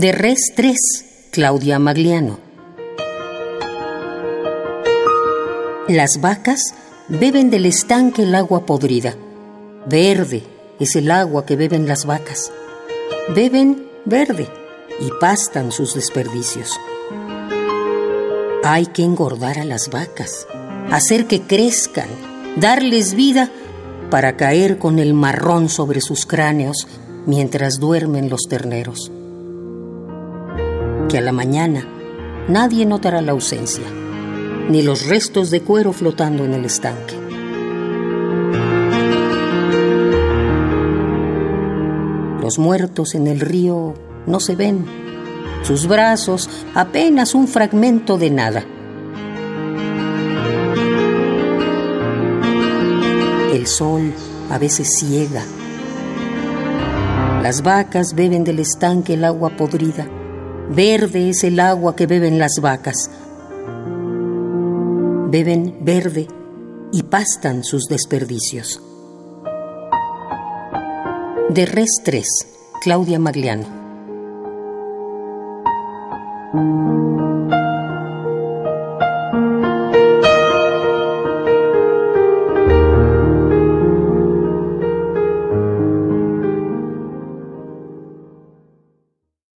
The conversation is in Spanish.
De res 3, Claudia Magliano. Las vacas beben del estanque el agua podrida. Verde es el agua que beben las vacas. Beben verde y pastan sus desperdicios. Hay que engordar a las vacas, hacer que crezcan, darles vida para caer con el marrón sobre sus cráneos mientras duermen los terneros. Que a la mañana nadie notará la ausencia, ni los restos de cuero flotando en el estanque. Los muertos en el río no se ven, sus brazos apenas un fragmento de nada. El sol a veces ciega. Las vacas beben del estanque el agua podrida. Verde es el agua que beben las vacas. Beben verde y pastan sus desperdicios. De Res 3, Claudia Magliano.